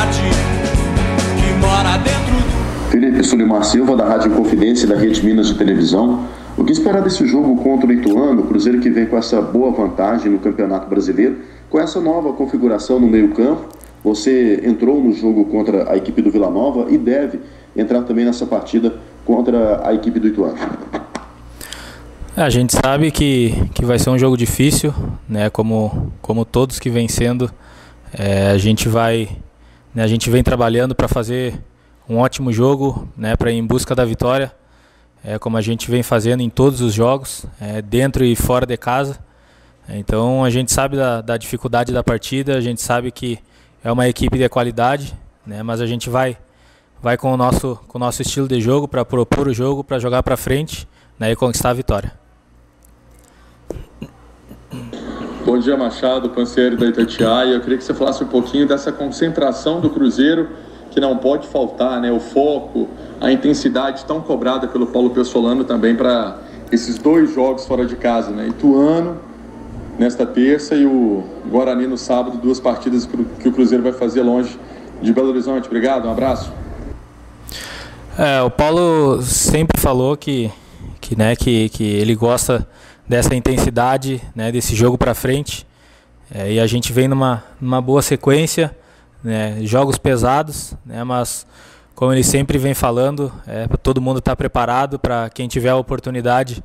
verdade que mora dentro do. Felipe Sulimar Silva, da Rádio Confidência e da Rede Minas de Televisão. O que esperar desse jogo contra o Ituano, o Cruzeiro que vem com essa boa vantagem no Campeonato Brasileiro, com essa nova configuração no meio-campo? Você entrou no jogo contra a equipe do Vila Nova e deve entrar também nessa partida contra a equipe do Ituano. A gente sabe que, que vai ser um jogo difícil, né? Como, como todos que vem sendo, é, a gente vai, a gente vem trabalhando para fazer um ótimo jogo, né? Para ir em busca da vitória, é, como a gente vem fazendo em todos os jogos, é, dentro e fora de casa. Então a gente sabe da, da dificuldade da partida, a gente sabe que é uma equipe de qualidade, né? Mas a gente vai, vai com o nosso, com o nosso estilo de jogo para propor o jogo, para jogar para frente, né? E conquistar a vitória. Bom dia, Machado, panseiro da Itatiaia. Eu queria que você falasse um pouquinho dessa concentração do Cruzeiro, que não pode faltar, né? O foco, a intensidade tão cobrada pelo Paulo Pessolano também para esses dois jogos fora de casa, né? Ituano nesta terça e o Guarani no sábado, duas partidas que o Cruzeiro vai fazer longe de Belo Horizonte. Obrigado, um abraço. É, o Paulo sempre falou que, que, né, que, que ele gosta dessa intensidade, né, desse jogo para frente. É, e a gente vem numa, numa boa sequência, né, jogos pesados, né, mas como ele sempre vem falando, é, todo mundo estar tá preparado para quem tiver a oportunidade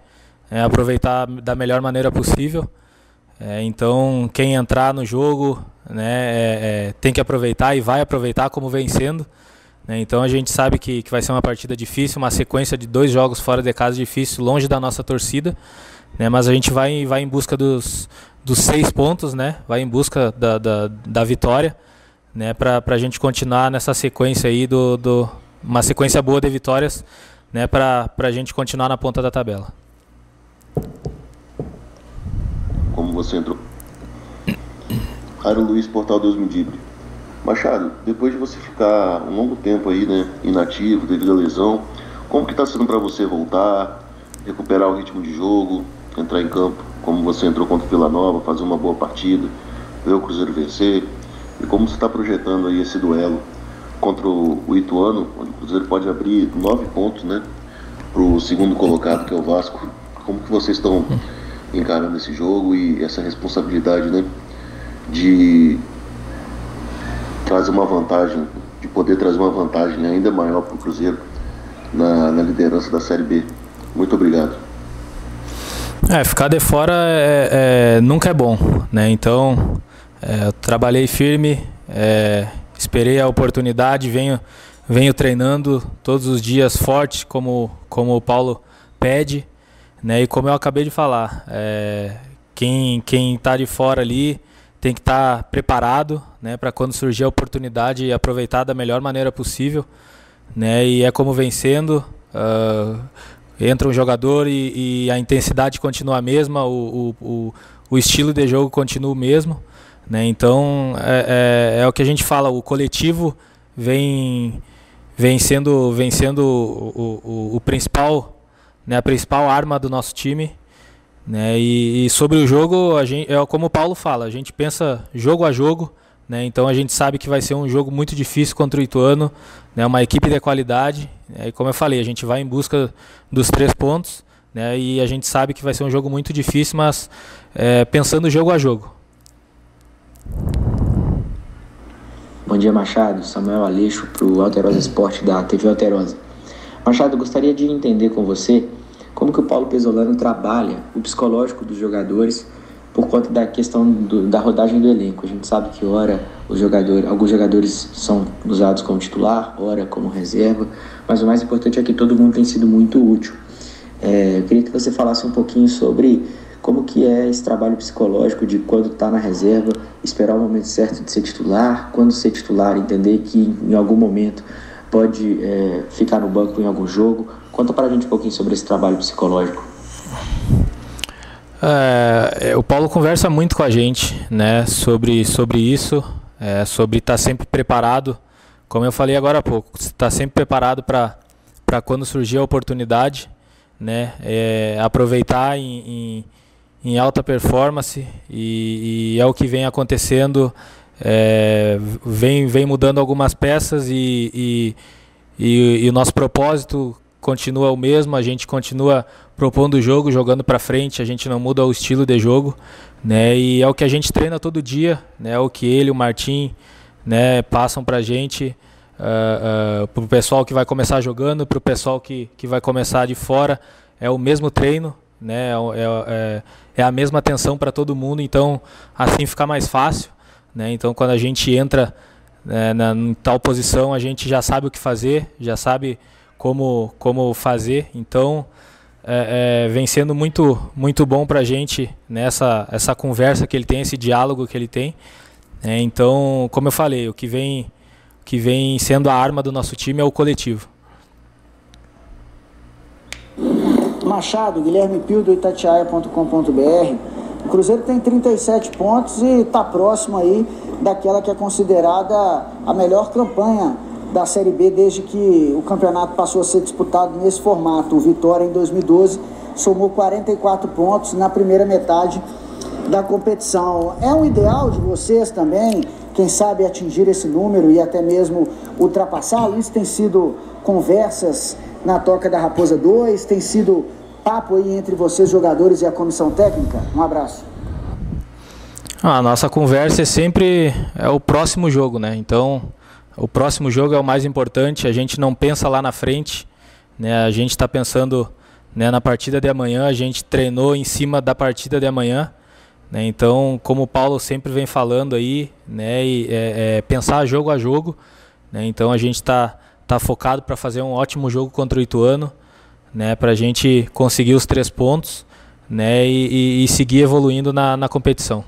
é, aproveitar da melhor maneira possível. É, então, quem entrar no jogo né, é, é, tem que aproveitar e vai aproveitar como vem sendo. Né, então, a gente sabe que, que vai ser uma partida difícil, uma sequência de dois jogos fora de casa difícil, longe da nossa torcida. Né? Mas a gente vai, vai em busca dos, dos seis pontos, né? vai em busca da, da, da vitória, né? para a gente continuar nessa sequência aí, do, do, uma sequência boa de vitórias, né? para a gente continuar na ponta da tabela. Como você entrou? Jairo Luiz, Portal Deus Me Dibre. Machado, depois de você ficar um longo tempo aí, né, inativo devido à lesão, como que está sendo para você voltar, recuperar o ritmo de jogo, entrar em campo, como você entrou contra o Vila Nova, fazer uma boa partida, ver o Cruzeiro vencer, e como você está projetando aí esse duelo contra o Ituano, onde o Cruzeiro pode abrir nove pontos, né, para o segundo colocado, que é o Vasco. Como que vocês estão encarando esse jogo e essa responsabilidade, né, de trazer uma vantagem, de poder trazer uma vantagem ainda maior para o Cruzeiro na, na liderança da Série B. Muito obrigado. É, ficar de fora é, é, nunca é bom, né? Então, é, trabalhei firme, é, esperei a oportunidade, venho, venho treinando todos os dias forte, como, como o Paulo pede, né? E como eu acabei de falar, é, quem quem está de fora ali tem que estar tá preparado, né? Para quando surgir a oportunidade aproveitar da melhor maneira possível, né? E é como vencendo. Uh, entra um jogador e, e, a intensidade continua a mesma, o, o, o, estilo de jogo continua o mesmo. Né? Então é, é, é, o que a gente fala, o coletivo vem, vem sendo, vem sendo o, o, o principal, né? a principal arma do nosso time. Né? E, e, sobre o jogo, a gente, é como o Paulo fala, a gente pensa jogo a jogo. Né? Então a gente sabe que vai ser um jogo muito difícil contra o Ituano, né? uma equipe de qualidade. Né? E como eu falei, a gente vai em busca dos três pontos né? e a gente sabe que vai ser um jogo muito difícil, mas é, pensando jogo a jogo. Bom dia, Machado. Samuel Aleixo para o Alterosa Esporte da TV Alterosa. Machado, gostaria de entender com você como que o Paulo Pesolano trabalha o psicológico dos jogadores por conta da questão do, da rodagem do elenco. A gente sabe que ora os jogadores, alguns jogadores são usados como titular, ora como reserva, mas o mais importante é que todo mundo tem sido muito útil. É, eu queria que você falasse um pouquinho sobre como que é esse trabalho psicológico de quando está na reserva, esperar o momento certo de ser titular, quando ser titular, entender que em algum momento pode é, ficar no banco em algum jogo. Conta para a gente um pouquinho sobre esse trabalho psicológico. É, é, o Paulo conversa muito com a gente, né, sobre, sobre isso, é, sobre estar tá sempre preparado, como eu falei agora há pouco, estar tá sempre preparado para quando surgir a oportunidade, né, é, aproveitar em, em, em, alta performance e, e, é o que vem acontecendo é, vem, vem mudando algumas peças e, e, e, e o nosso propósito continua o mesmo, a gente continua propondo o jogo, jogando para frente, a gente não muda o estilo de jogo, né? E é o que a gente treina todo dia, né? É o que ele, o Martim, né, passam para a gente, uh, ah, uh, ah, para o pessoal que vai começar jogando, para o pessoal que, que vai começar de fora, é o mesmo treino, né? É, é, é, é a mesma atenção para todo mundo, então assim fica mais fácil, né? Então quando a gente entra né, na, em tal posição, a gente já sabe o que fazer, já sabe como como fazer, então é, é, vem sendo muito muito bom para a gente nessa essa conversa que ele tem, esse diálogo que ele tem. É, então, como eu falei, o que vem que vem sendo a arma do nosso time é o coletivo. Machado, Guilherme Pio do Itatiaia.com.br. O Cruzeiro tem 37 pontos e está próximo aí daquela que é considerada a melhor campanha da Série B desde que o campeonato passou a ser disputado nesse formato. O Vitória, em 2012, somou 44 pontos na primeira metade da competição. É um ideal de vocês também, quem sabe, atingir esse número e até mesmo ultrapassá-lo? Isso tem sido conversas na Toca da Raposa 2, tem sido papo aí entre vocês, jogadores e a comissão técnica? Um abraço. A nossa conversa é sempre é o próximo jogo, né? Então, o próximo jogo é o mais importante. A gente não pensa lá na frente, né? A gente está pensando né, na partida de amanhã. A gente treinou em cima da partida de amanhã, né? Então, como o Paulo sempre vem falando aí, né? E, é, é, pensar jogo a jogo, né? Então, a gente está tá focado para fazer um ótimo jogo contra o Ituano né, para a gente conseguir os três pontos né, e, e seguir evoluindo na, na, competição.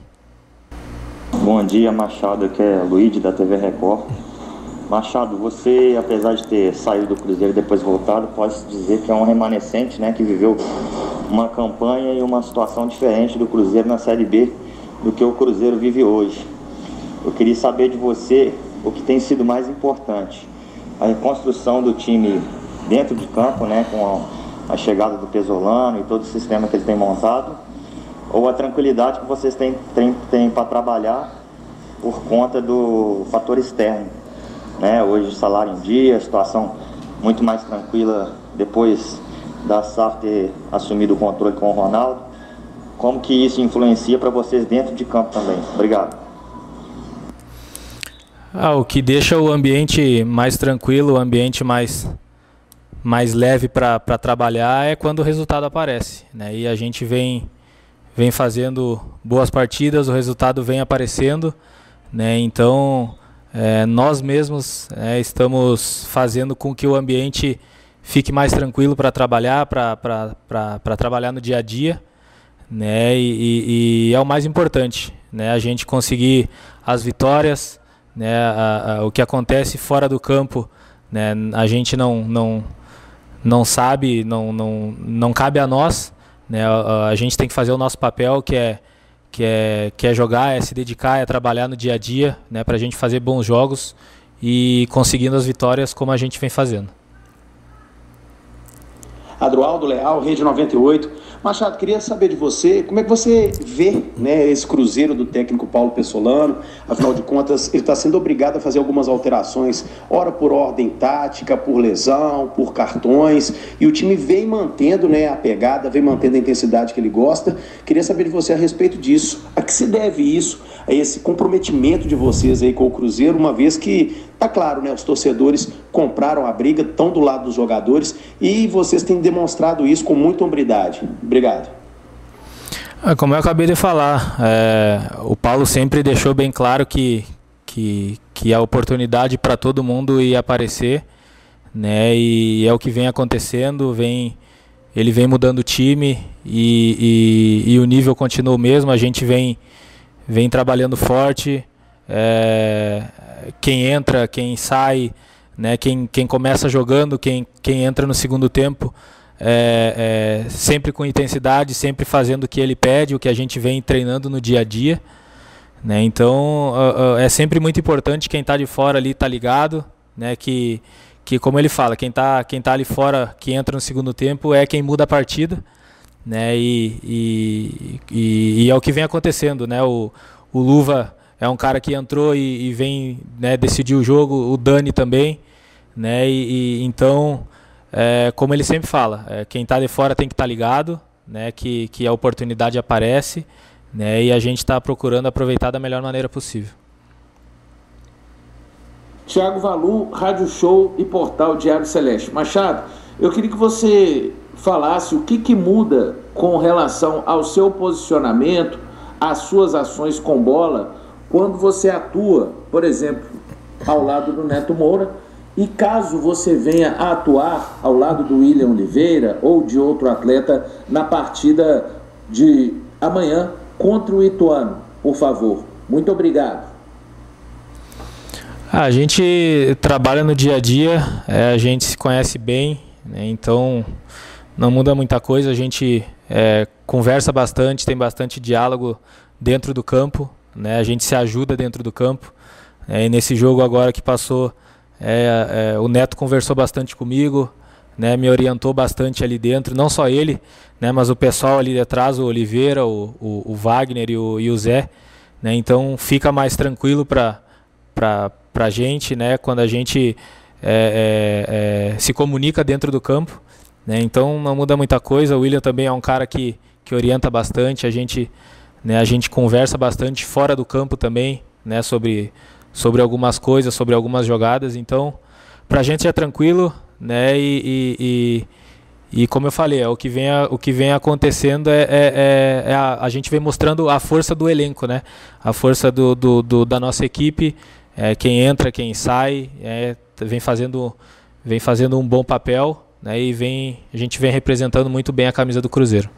Bom dia, Machado, aqui é Luiz da TV Record. Machado, você, apesar de ter saído do Cruzeiro e depois voltado, pode dizer que é um remanescente né, que viveu uma campanha e uma situação diferente do Cruzeiro na Série B do que o Cruzeiro vive hoje. Eu queria saber de você o que tem sido mais importante: a reconstrução do time dentro de campo, né, com a, a chegada do Pesolano e todo o sistema que ele tem montado, ou a tranquilidade que vocês têm, têm, têm para trabalhar por conta do fator externo. Né? Hoje salário em dia, situação muito mais tranquila depois da SAF ter assumido o controle com o Ronaldo. Como que isso influencia para vocês dentro de campo também? Obrigado. Ah, o que deixa o ambiente mais tranquilo, o ambiente mais mais leve para trabalhar é quando o resultado aparece. Né? E a gente vem, vem fazendo boas partidas, o resultado vem aparecendo. Né? Então, é, nós mesmos é, estamos fazendo com que o ambiente fique mais tranquilo para trabalhar, para trabalhar no dia a dia. Né? E, e, e, é o mais importante, né? a gente conseguir as vitórias, né? A, a, o que acontece fora do campo, né? a gente não, não, não sabe, não, não, não cabe a nós. Né? A, a, gente tem que fazer o nosso papel, que é, que é, que é jogar, é se dedicar, é trabalhar no dia a dia, né? para a gente fazer bons jogos e conseguindo as vitórias como a gente vem fazendo. Adroaldo Leal, Rede 98. Machado, queria saber de você, como é que você vê né, esse cruzeiro do técnico Paulo Pessolano? Afinal de contas, ele está sendo obrigado a fazer algumas alterações, ora por ordem tática, por lesão, por cartões, e o time vem mantendo né, a pegada, vem mantendo a intensidade que ele gosta. Queria saber de você a respeito disso. A que se deve isso, a esse comprometimento de vocês aí com o Cruzeiro, uma vez que Tá claro, né? Os torcedores compraram a briga, estão do lado dos jogadores e vocês têm demonstrado isso com muita hombridade. Obrigado. É, como eu acabei de falar, é, o Paulo sempre deixou bem claro que, que, que a oportunidade para todo mundo ia aparecer, né? E é o que vem acontecendo, vem ele vem mudando o time e, e, e o nível continua o mesmo. A gente vem vem trabalhando forte. É, quem entra, quem sai, né, quem, quem começa jogando, quem, quem entra no segundo tempo, é, é, sempre com intensidade, sempre fazendo o que ele pede, o que a gente vem treinando no dia a dia. Né? Então é sempre muito importante quem está de fora ali tá ligado, né? que, que como ele fala, quem está quem tá ali fora, que entra no segundo tempo, é quem muda a partida. Né? E, e, e, e é o que vem acontecendo. Né? O, o Luva é um cara que entrou e, e vem né, decidir o jogo, o Dani também, né? E, e então, é, como ele sempre fala, é, quem está de fora tem que estar tá ligado, né? Que, que a oportunidade aparece, né? E a gente está procurando aproveitar da melhor maneira possível. Tiago Valu, Rádio Show e Portal Diário Celeste. Machado, eu queria que você falasse o que, que muda com relação ao seu posicionamento, às suas ações com bola, quando você atua, por exemplo, ao lado do Neto Moura, e caso você venha a atuar ao lado do William Oliveira ou de outro atleta na partida de amanhã contra o Ituano, por favor. Muito obrigado. A gente trabalha no dia a dia, é, a gente se conhece bem, né, então não muda muita coisa. A gente é, conversa bastante, tem bastante diálogo dentro do campo, né, a gente se ajuda dentro do campo. É, e nesse jogo agora que passou, é, é, o Neto conversou bastante comigo, né, me orientou bastante ali dentro, não só ele, né, mas o pessoal ali atrás, o Oliveira, o, o, o Wagner e o, e o Zé. Né, então fica mais tranquilo para para a gente, né? Quando a gente é, é, se comunica dentro do campo, né? Então não muda muita coisa. O William também é um cara que, que orienta bastante. A gente, né? A gente conversa bastante fora do campo também, né? Sobre sobre algumas coisas, sobre algumas jogadas. Então, para a gente é tranquilo, né? E, e, e, e, como eu falei, é, o que vem, o que vem acontecendo é, é, é, é a, a, gente vem mostrando a força do elenco, né? A força do, do, do da nossa equipe é, quem entra, quem sai, vem fazendo vem fazendo um bom papel, né, e vem a gente vem representando muito bem a camisa do Cruzeiro.